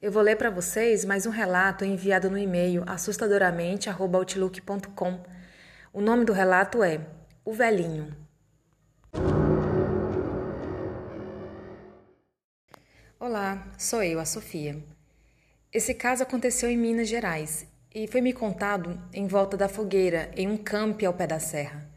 Eu vou ler para vocês mais um relato enviado no e-mail assustadoramente@outlook.com. O nome do relato é O Velhinho. Olá, sou eu, a Sofia. Esse caso aconteceu em Minas Gerais e foi me contado em volta da fogueira, em um campo ao pé da serra.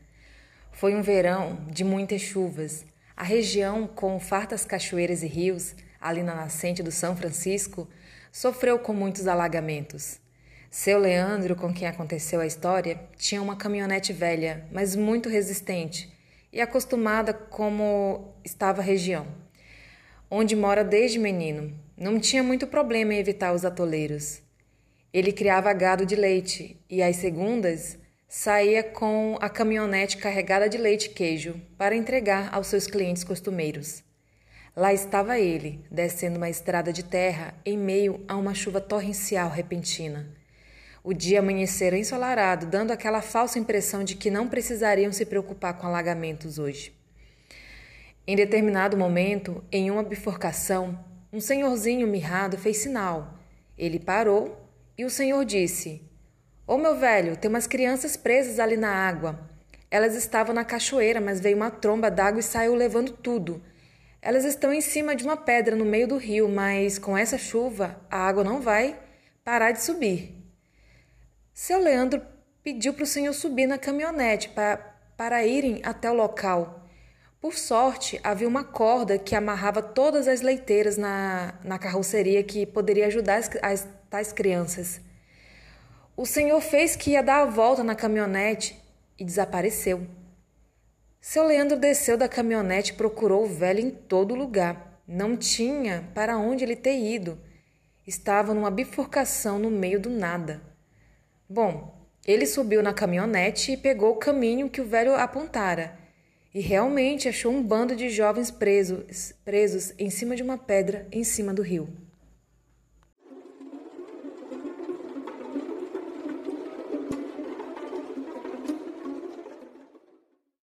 Foi um verão de muitas chuvas. A região, com fartas cachoeiras e rios, ali na nascente do São Francisco, sofreu com muitos alagamentos. Seu Leandro, com quem aconteceu a história, tinha uma caminhonete velha, mas muito resistente e acostumada como estava a região, onde mora desde menino. Não tinha muito problema em evitar os atoleiros. Ele criava gado de leite e às segundas saía com a caminhonete carregada de leite e queijo para entregar aos seus clientes costumeiros. Lá estava ele, descendo uma estrada de terra em meio a uma chuva torrencial repentina. O dia amanhecera ensolarado, dando aquela falsa impressão de que não precisariam se preocupar com alagamentos hoje. Em determinado momento, em uma bifurcação, um senhorzinho mirrado fez sinal. Ele parou e o senhor disse: Ô oh, meu velho, tem umas crianças presas ali na água. Elas estavam na cachoeira, mas veio uma tromba d'água e saiu levando tudo. Elas estão em cima de uma pedra no meio do rio, mas com essa chuva a água não vai parar de subir. Seu Leandro pediu para o senhor subir na caminhonete para, para irem até o local. Por sorte, havia uma corda que amarrava todas as leiteiras na, na carroceria que poderia ajudar as, as tais crianças. O senhor fez que ia dar a volta na caminhonete e desapareceu. Seu Leandro desceu da caminhonete e procurou o velho em todo lugar. Não tinha para onde ele ter ido. Estava numa bifurcação no meio do nada. Bom, ele subiu na caminhonete e pegou o caminho que o velho apontara. E realmente achou um bando de jovens presos, presos em cima de uma pedra em cima do rio.